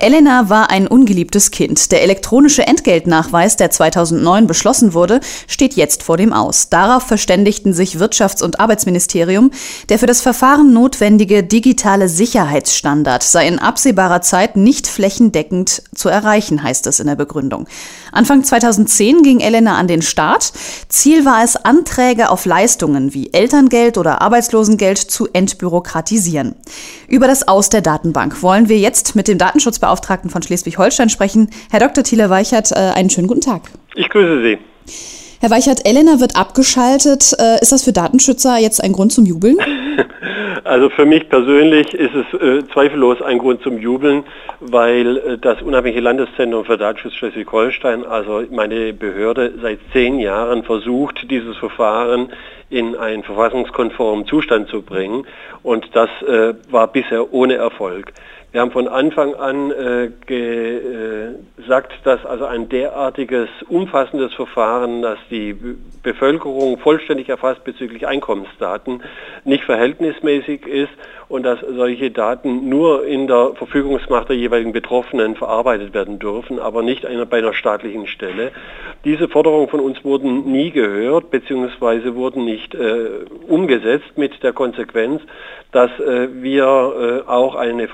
Elena war ein ungeliebtes Kind. Der elektronische Entgeltnachweis, der 2009 beschlossen wurde, steht jetzt vor dem Aus. Darauf verständigten sich Wirtschafts- und Arbeitsministerium, der für das Verfahren notwendige digitale Sicherheitsstandard sei in absehbarer Zeit nicht flächendeckend zu erreichen, heißt es in der Begründung. Anfang 2010 ging Elena an den Start. Ziel war es, Anträge auf Leistungen wie Elterngeld oder Arbeitslosengeld zu entbürokratisieren. Über das Aus der Datenbank wollen wir jetzt mit dem Datenschutzbeauftragten von Schleswig-Holstein sprechen. Herr Dr. Thiele Weichert, äh, einen schönen guten Tag. Ich grüße Sie. Herr Weichert, Elena wird abgeschaltet. Äh, ist das für Datenschützer jetzt ein Grund zum Jubeln? Also für mich persönlich ist es äh, zweifellos ein Grund zum Jubeln, weil äh, das Unabhängige Landeszentrum für Datenschutz Schleswig-Holstein, also meine Behörde, seit zehn Jahren versucht, dieses Verfahren in einen verfassungskonformen Zustand zu bringen. Und das äh, war bisher ohne Erfolg. Wir haben von Anfang an äh, gesagt, dass also ein derartiges umfassendes Verfahren, das die Bevölkerung vollständig erfasst bezüglich Einkommensdaten, nicht verhältnismäßig ist und dass solche Daten nur in der Verfügungsmacht der jeweiligen Betroffenen verarbeitet werden dürfen, aber nicht bei einer staatlichen Stelle. Diese Forderungen von uns wurden nie gehört bzw. wurden nicht äh, umgesetzt mit der Konsequenz, dass äh, wir äh, auch eine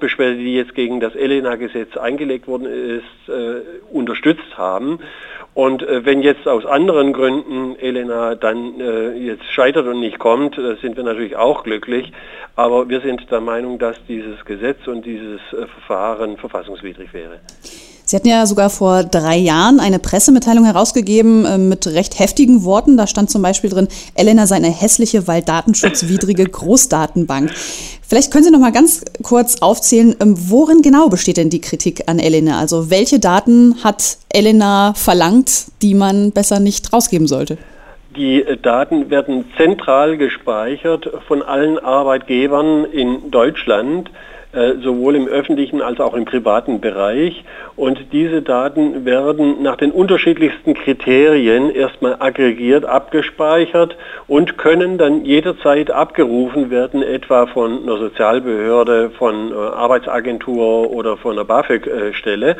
Verfassungsbeschwerde, die jetzt gegen das Elena-Gesetz eingelegt worden ist, äh, unterstützt haben. Und äh, wenn jetzt aus anderen Gründen Elena dann äh, jetzt scheitert und nicht kommt, sind wir natürlich auch glücklich. Aber wir sind der Meinung, dass dieses Gesetz und dieses Verfahren verfassungswidrig wäre. Sie hatten ja sogar vor drei Jahren eine Pressemitteilung herausgegeben äh, mit recht heftigen Worten. Da stand zum Beispiel drin, Elena sei eine hässliche, weil datenschutzwidrige Großdatenbank. Vielleicht können Sie noch mal ganz kurz aufzählen, ähm, worin genau besteht denn die Kritik an Elena? Also welche Daten hat Elena verlangt, die man besser nicht rausgeben sollte? Die äh, Daten werden zentral gespeichert von allen Arbeitgebern in Deutschland. Äh, sowohl im öffentlichen als auch im privaten Bereich. Und diese Daten werden nach den unterschiedlichsten Kriterien erstmal aggregiert, abgespeichert und können dann jederzeit abgerufen werden, etwa von einer Sozialbehörde, von einer Arbeitsagentur oder von einer BAföG-Stelle.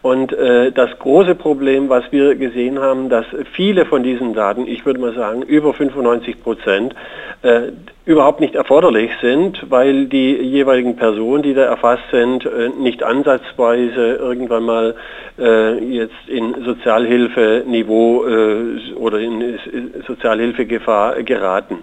Und äh, das große Problem, was wir gesehen haben, dass viele von diesen Daten, ich würde mal sagen über 95 Prozent, äh, überhaupt nicht erforderlich sind, weil die jeweiligen Personen, die da erfasst sind, äh, nicht ansatzweise irgendwann mal äh, jetzt in Sozialhilfeniveau äh, oder in Sozialhilfegefahr geraten.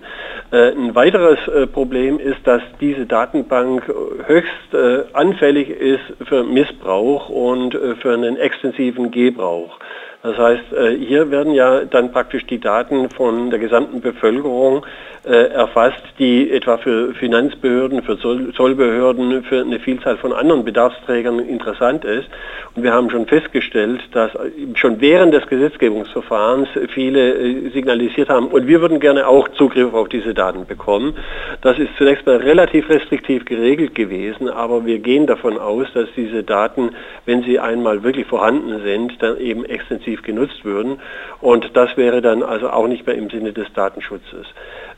Äh, ein weiteres äh, Problem ist, dass diese Datenbank höchst äh, anfällig ist für Missbrauch und für einen extensiven Gebrauch. Das heißt, hier werden ja dann praktisch die Daten von der gesamten Bevölkerung äh, erfasst, die etwa für Finanzbehörden, für Zollbehörden, für eine Vielzahl von anderen Bedarfsträgern interessant ist. Und wir haben schon festgestellt, dass schon während des Gesetzgebungsverfahrens viele äh, signalisiert haben, und wir würden gerne auch Zugriff auf diese Daten bekommen. Das ist zunächst mal relativ restriktiv geregelt gewesen, aber wir gehen davon aus, dass diese Daten, wenn sie einmal wirklich vorhanden sind, dann eben extensiv genutzt würden. Und das wäre dann also auch nicht mehr im Sinne des Datenschutzes.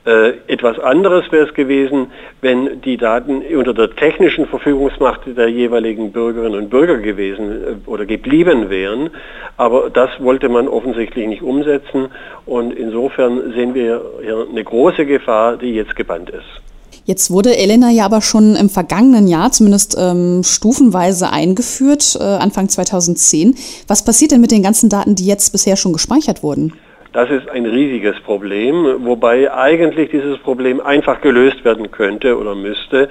Äh, etwas anderes wäre es gewesen, wenn die Daten unter der technischen Verfügungsmacht der jeweiligen Bürgerinnen und Bürger gewesen äh, oder geblieben wären. Aber das wollte man offensichtlich nicht umsetzen und insofern sehen wir hier eine große Gefahr, die jetzt gebannt ist. Jetzt wurde Elena ja aber schon im vergangenen Jahr zumindest ähm, stufenweise eingeführt, äh, Anfang 2010. Was passiert denn mit den ganzen Daten, die jetzt bisher schon gespeichert wurden? Das ist ein riesiges Problem, wobei eigentlich dieses Problem einfach gelöst werden könnte oder müsste,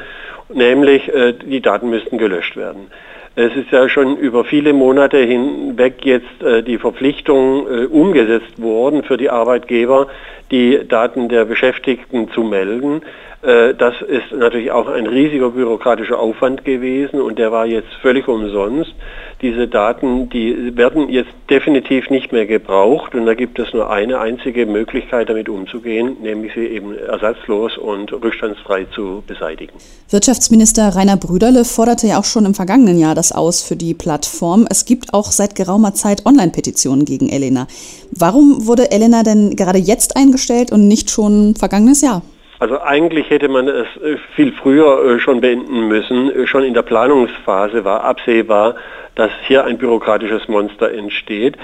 nämlich äh, die Daten müssten gelöscht werden. Es ist ja schon über viele Monate hinweg jetzt äh, die Verpflichtung äh, umgesetzt worden für die Arbeitgeber, die Daten der Beschäftigten zu melden. Äh, das ist natürlich auch ein riesiger bürokratischer Aufwand gewesen und der war jetzt völlig umsonst. Diese Daten, die werden jetzt definitiv nicht mehr gebraucht und da gibt es nur eine einzige Möglichkeit damit umzugehen, nämlich sie eben ersatzlos und rückstandsfrei zu beseitigen. Wirtschaftsminister Rainer Brüderle forderte ja auch schon im vergangenen Jahr das aus für die Plattform. Es gibt auch seit geraumer Zeit Online-Petitionen gegen Elena. Warum wurde Elena denn gerade jetzt eingestellt und nicht schon vergangenes Jahr? Also eigentlich hätte man es äh, viel früher äh, schon beenden müssen. Äh, schon in der Planungsphase war absehbar, dass hier ein bürokratisches Monster entsteht.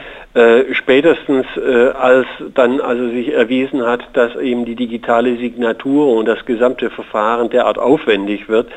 Spätestens äh, als dann also sich erwiesen hat, dass eben die digitale Signatur und das gesamte Verfahren derart aufwendig wird,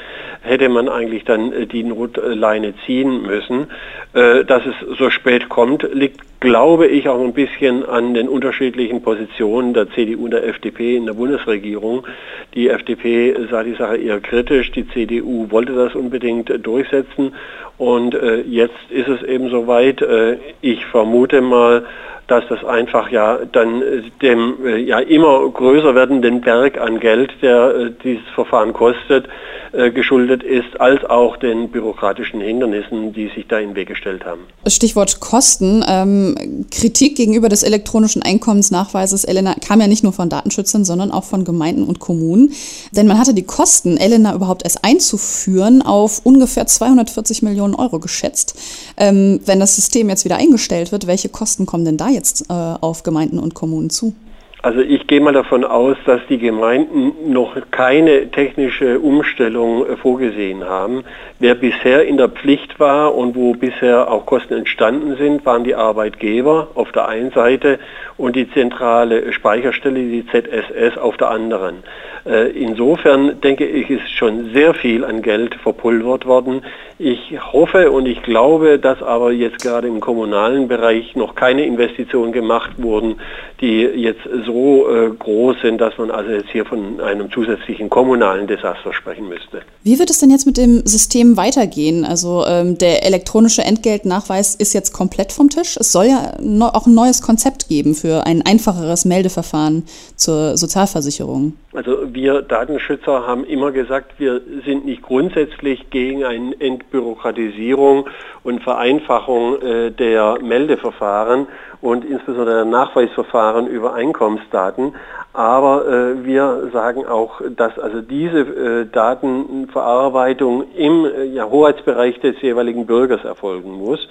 hätte man eigentlich dann die Notleine ziehen müssen. Dass es so spät kommt, liegt glaube ich auch ein bisschen an den unterschiedlichen Positionen der CDU und der FDP in der Bundesregierung. Die FDP sah die Sache eher kritisch, die CDU wollte das unbedingt durchsetzen und äh, jetzt ist es eben soweit. Äh, ich vermute mal, dass das einfach ja dann äh, dem ja immer größer werdenden Berg an Geld, der dieses Verfahren kostet, geschuldet ist, als auch den bürokratischen Hindernissen, die sich da in den Weg gestellt haben. Stichwort Kosten. Ähm, Kritik gegenüber des elektronischen Einkommensnachweises, Elena, kam ja nicht nur von Datenschützern, sondern auch von Gemeinden und Kommunen. Denn man hatte die Kosten, Elena überhaupt erst einzuführen, auf ungefähr 240 Millionen Euro geschätzt. Ähm, wenn das System jetzt wieder eingestellt wird, welche Kosten kommen denn da jetzt äh, auf Gemeinden und Kommunen zu? Also ich gehe mal davon aus, dass die Gemeinden noch keine technische Umstellung äh, vorgesehen haben. Wer bisher in der Pflicht war und wo bisher auch Kosten entstanden sind, waren die Arbeitgeber auf der einen Seite und die zentrale Speicherstelle, die ZSS, auf der anderen. Äh, insofern denke ich, ist schon sehr viel an Geld verpulvert worden. Ich hoffe und ich glaube, dass aber jetzt gerade im kommunalen Bereich noch keine Investitionen gemacht wurden, die jetzt so äh, groß sind, dass man also jetzt hier von einem zusätzlichen kommunalen Desaster sprechen müsste. Wie wird es denn jetzt mit dem System weitergehen? Also ähm, der elektronische Entgeltnachweis ist jetzt komplett vom Tisch. Es soll ja auch ein neues Konzept geben für ein einfacheres Meldeverfahren zur Sozialversicherung. Also wir Datenschützer haben immer gesagt, wir sind nicht grundsätzlich gegen eine Entbürokratisierung und Vereinfachung äh, der Meldeverfahren und insbesondere der Nachweisverfahren über Einkommensdaten. Aber äh, wir sagen auch, dass also diese äh, Datenverarbeitung im äh, ja, Hoheitsbereich des jeweiligen Bürgers erfolgen muss.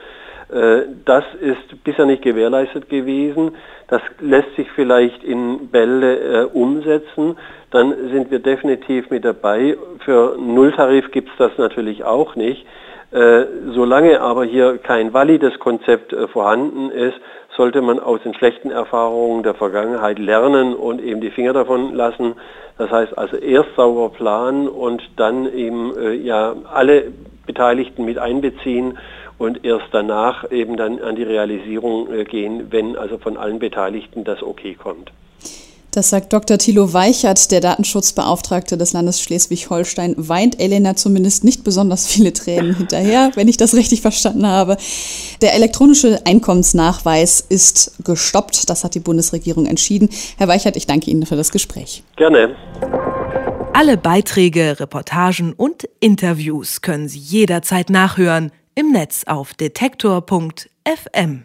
Äh, das ist bisher nicht gewährleistet gewesen. Das lässt sich vielleicht in Bälde äh, umsetzen. Dann sind wir definitiv mit dabei. Für Nulltarif gibt es das natürlich auch nicht. Äh, solange aber hier kein valides Konzept äh, vorhanden ist, sollte man aus den schlechten Erfahrungen der Vergangenheit lernen und eben die Finger davon lassen. Das heißt also erst sauber planen und dann eben äh, ja alle Beteiligten mit einbeziehen und erst danach eben dann an die Realisierung äh, gehen, wenn also von allen Beteiligten das Okay kommt. Das sagt Dr. Thilo Weichert, der Datenschutzbeauftragte des Landes Schleswig-Holstein. Weint Elena zumindest nicht besonders viele Tränen hinterher, wenn ich das richtig verstanden habe. Der elektronische Einkommensnachweis ist gestoppt. Das hat die Bundesregierung entschieden. Herr Weichert, ich danke Ihnen für das Gespräch. Gerne. Alle Beiträge, Reportagen und Interviews können Sie jederzeit nachhören im Netz auf detektor.fm.